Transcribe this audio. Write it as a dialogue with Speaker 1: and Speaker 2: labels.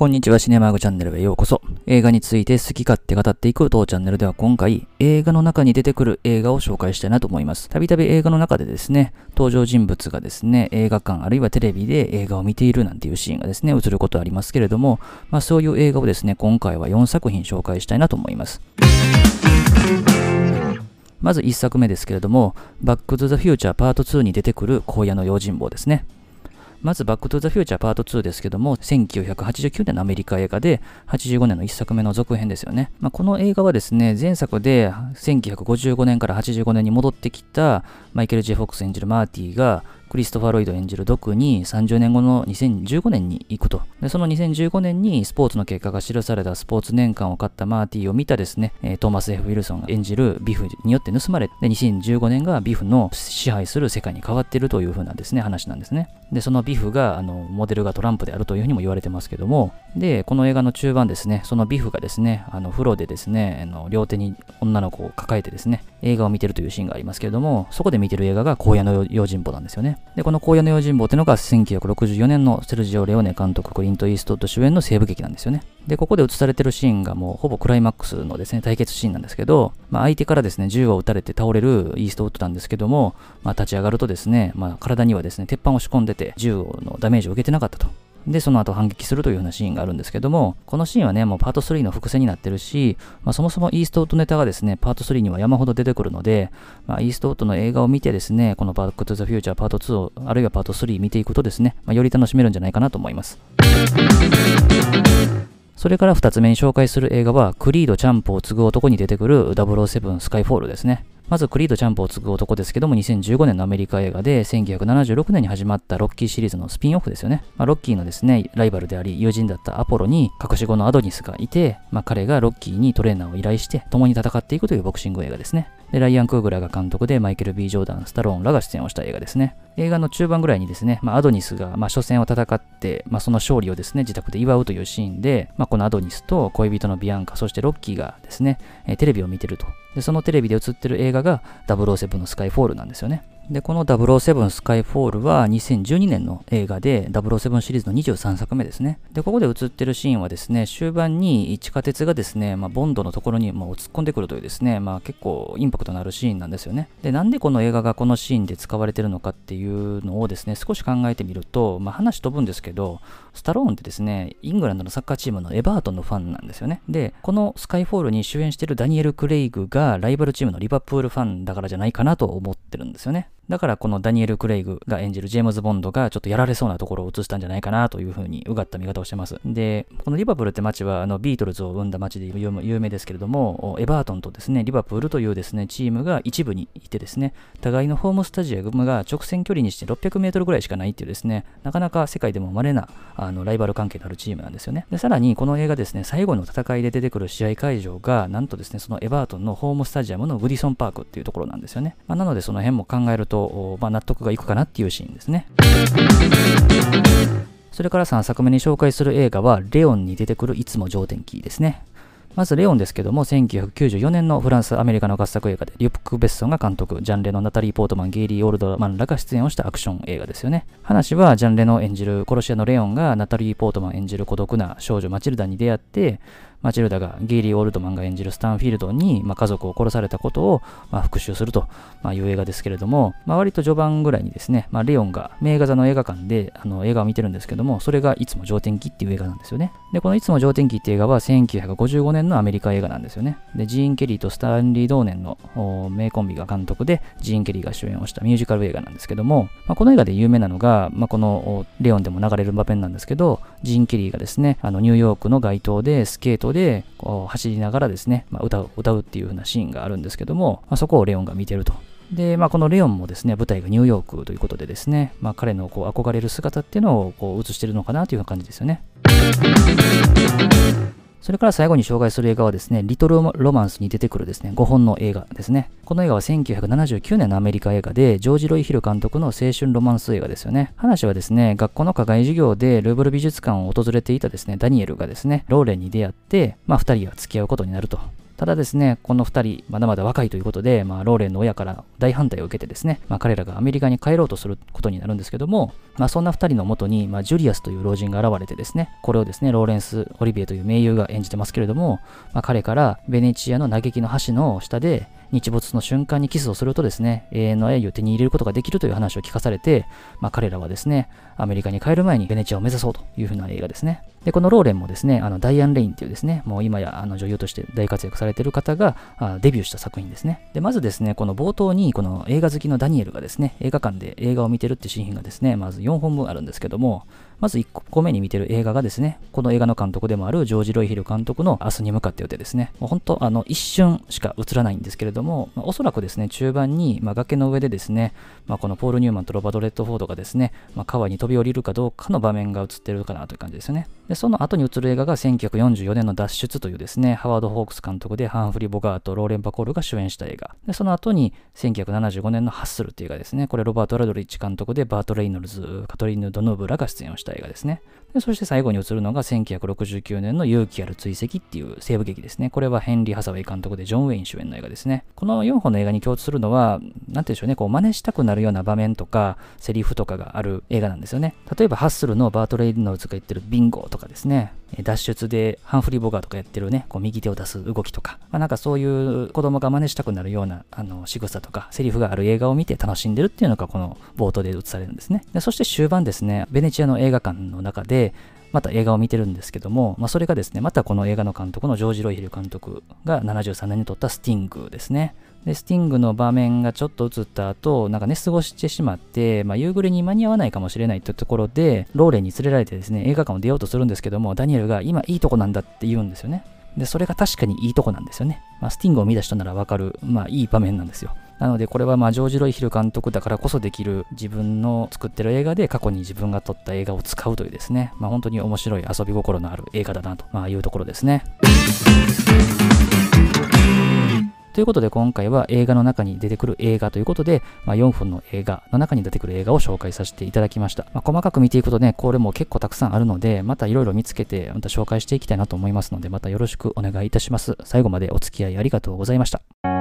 Speaker 1: こんにちは、シネマーグチャンネルへようこそ。映画について好き勝手語っていく当チャンネルでは今回、映画の中に出てくる映画を紹介したいなと思います。たびたび映画の中でですね、登場人物がですね、映画館あるいはテレビで映画を見ているなんていうシーンがですね、映ることありますけれども、まあそういう映画をですね、今回は4作品紹介したいなと思います。まず1作目ですけれども、バックトゥザフューチャーパート2に出てくる荒野の用心棒ですね。まず、バックトゥザフューチャーパート2ですけども、1989年のアメリカ映画で、85年の1作目の続編ですよね。まあ、この映画はですね、前作で1955年から85年に戻ってきたマイケル・ J・フォックス演じるマーティが、クリストファー・ロイド演じるドクに30年後の2015年に行くと。で、その2015年にスポーツの結果が記されたスポーツ年鑑を買ったマーティーを見たですね、トーマス・ F・ ウィルソンが演じるビフによって盗まれ、で、2015年がビフの支配する世界に変わっているという風なですね、話なんですね。で、そのビフが、あの、モデルがトランプであるというふうにも言われてますけども、で、この映画の中盤ですね、そのビフがですね、あの、風呂でですね、あの両手に女の子を抱えてですね、映画を見てるというシーンがありますけれども、そこで見てる映画が荒野の用心棒なんですよね。で、この荒野の用心棒っていうのが1964年のセルジオ・レオネ監督、クリント・イーストウッド主演の西部劇なんですよね。で、ここで映されてるシーンがもうほぼクライマックスのですね、対決シーンなんですけど、まあ、相手からですね、銃を撃たれて倒れるイーストウッドなんですけども、まあ、立ち上がるとですね、まあ、体にはですね、鉄板を仕込んでて、銃のダメージを受けてなかったと。で、その後反撃するというようなシーンがあるんですけども、このシーンはね、もうパート3の伏線になってるし、まあ、そもそもイーストウッドネタがですね、パート3には山ほど出てくるので、まあ、イーストウッドの映画を見てですね、このバックトゥザフューチャーパート2を、あるいはパート3見ていくとですね、まあ、より楽しめるんじゃないかなと思います。それから2つ目に紹介する映画は、クリード・チャンプを継ぐ男に出てくる007スカイフォールですね。まず、クリード・チャンプを継ぐ男ですけども、2015年のアメリカ映画で、1976年に始まったロッキーシリーズのスピンオフですよね。まあ、ロッキーのですね、ライバルであり、友人だったアポロに、隠し子のアドニスがいて、まあ、彼がロッキーにトレーナーを依頼して、共に戦っていくというボクシング映画ですね。で、ライアン・クーグラが監督で、マイケル・ B・ ジョーダン、スタローンらが出演をした映画ですね。映画の中盤ぐらいにですね、まあ、アドニスが、まあ、初戦を戦って、まあ、その勝利をですね、自宅で祝うというシーンで、まあ、このアドニスと恋人のビアンカ、そしてロッキーがですね、えー、テレビを見てると。で、そのテレビで映ってる映画が007のスカイフォールなんですよね。で、この007スカイフォールは2012年の映画で007シリーズの23作目ですね。で、ここで映ってるシーンはですね、終盤に地下鉄がですね、まあ、ボンドのところにもう突っ込んでくるというですね、まあ結構インパクトのあるシーンなんですよね。で、なんでこの映画がこのシーンで使われてるのかっていうのをですね、少し考えてみると、まあ話飛ぶんですけど、スタローンってですね、イングランドのサッカーチームのエバートンのファンなんですよね。で、このスカイフォールに主演してるダニエル・クレイグがライバルチームのリバプールファンだからじゃないかなと思ってるんですよね。だからこのダニエル・クレイグが演じるジェームズ・ボンドがちょっとやられそうなところを映したんじゃないかなというふうにうがった見方をしてます。で、このリバプールって街はあのビートルズを生んだ街で有名ですけれども、エバートンとですね、リバプールというですね、チームが一部にいてですね、互いのホームスタジアムが直線距離にして600メートルぐらいしかないっていうですね、なかなか世界でも稀なあのライバル関係のあるチームなんですよね。で、さらにこの映画ですね、最後の戦いで出てくる試合会場が、なんとですね、そのエバートンのホームスタジアムのグディソンパークっていうところなんですよね。まあ、なのでその辺も考えるとと、まあ、納得がいくかなっていうシーンですね。それから3作目に紹介する映画は、レオンに出てくるいつも上天気ですね。まずレオンですけども、1994年のフランス、アメリカの合作映画で、リュック・ベッソンが監督、ジャンレのナタリー・ポートマン、ゲイリー・オールドマンらが出演をしたアクション映画ですよね。話は、ジャンレの演じる殺し屋のレオンがナタリー・ポートマン演じる孤独な少女マチルダに出会って、マチルダがゲイリー・オールドマンが演じるスタンフィールドに、まあ、家族を殺されたことを、まあ、復讐すると、いう映画ですけれども、まあ、割と序盤ぐらいにですね、まあ、レオンが名画座の映画館であの映画を見てるんですけども、それがいつも上天気っていう映画なんですよね。で、このいつも上天気っていう映画は1955年のアメリカ映画なんですよね。で、ジーン・ケリーとスタンリー・ドーネンの名コンビが監督で、ジーン・ケリーが主演をしたミュージカル映画なんですけども、まあ、この映画で有名なのが、まあ、このレオンでも流れる場面なんですけど、ジーン・ケリーがですね、あのニューヨークの街頭でスケートでこう走りながらですね、まあ、歌う、歌うっていう風なシーンがあるんですけども、まあ、そこをレオンが見てると。で、まあ、このレオンもですね、舞台がニューヨークということでですね、まあ、彼のこう憧れる姿っていうのをこう映してるのかなという感じですよね。それから最後に紹介する映画はですね、リトルロマンスに出てくるですね、5本の映画ですね。この映画は1979年のアメリカ映画で、ジョージ・ロイ・ヒル監督の青春ロマンス映画ですよね。話はですね、学校の課外授業でルーブル美術館を訪れていたですね、ダニエルがですね、ローレンに出会って、まあ2人は付き合うことになると。ただですね、この2人、まだまだ若いということで、まあ、ローレンの親から大反対を受けてですね、まあ、彼らがアメリカに帰ろうとすることになるんですけども、まあ、そんな2人のもとに、まあ、ジュリアスという老人が現れてですね、これをですね、ローレンス・オリビエという名優が演じてますけれども、まあ、彼からベネチアの嘆きの橋の下で、日没の瞬間にキスをするとですね、永遠の愛を手に入れることができるという話を聞かされて、まあ、彼らはですね、アメリカに帰る前にベネチアを目指そうというふうな映画ですね。で、このローレンもですね、あのダイアン・レインっていうですね、もう今やあの女優として大活躍されている方があデビューした作品ですね。で、まずですね、この冒頭にこの映画好きのダニエルがですね、映画館で映画を見てるってシーンがですね、まず4本分あるんですけども、まず1個目に見てる映画がですね、この映画の監督でもあるジョージ・ロイヒル監督の明日に向かって予定ですね。もう本当、あの、一瞬しか映らないんですけれども、まあ、おそらくですね、中盤に、まあ、崖の上でですね、まあ、このポール・ニューマンとロバート・レッドフォードがですね、まあ、川に飛び降りるかどうかの場面が映ってるかなという感じですよね。で、その後に映る映画が1944年の脱出というですね、ハワード・ホークス監督でハンフリー・ボガート、ローレン・バコールが主演した映画。で、その後に1975年のハッスルという映画ですね。これロバート・ラドリッチ監督でバート・レイノルズ、カトリーヌ・ドノーブラが出演をした映画ですね。でそして最後に映るのが1969年の勇気ある追跡っていう西部劇ですね。これはヘンリー・ハサウェイ監督でジョン・ウェイン主演の映画ですね。この4本の映画に共通するのは、なんて言うんでしょうね、こう真似したくなるような場面とか、セリフとかがある映画なんですよね。例えば、ハッスルのバート・レイノルズが言ってるビンゴとかですね、脱出でハンフリー・ボガーとかやってるね、こう右手を出す動きとか、まあ、なんかそういう子供が真似したくなるようなあの仕草とか、セリフがある映画を見て楽しんでるっていうのがこの冒頭で映されるんですね。でそして終盤ですね、ベネチアの映画館の中で、でまた映画を見てるんですけども、まあ、それがですね、またこの映画の監督のジョージ・ロイヒル監督が73年に撮ったスティングですね。で、スティングの場面がちょっと映った後、なんか寝過ごしてしまって、まあ、夕暮れに間に合わないかもしれないというところで、ローレンに連れられてですね、映画館を出ようとするんですけども、ダニエルが今いいとこなんだって言うんですよね。で、それが確かにいいとこなんですよね。まあ、スティングを見た人ならわかる、まあ、いい場面なんですよ。なので、これはまあ、ジョージ・ロイヒル監督だからこそできる自分の作ってる映画で過去に自分が撮った映画を使うというですね、まあ、本当に面白い遊び心のある映画だなと、ま、いうところですね。ということで今回は映画の中に出てくる映画ということで、まあ、4分の映画の中に出てくる映画を紹介させていただきました。まあ、細かく見ていくとね、これも結構たくさんあるので、またいろいろ見つけてまた紹介していきたいなと思いますので、またよろしくお願いいたします。最後までお付き合いありがとうございました。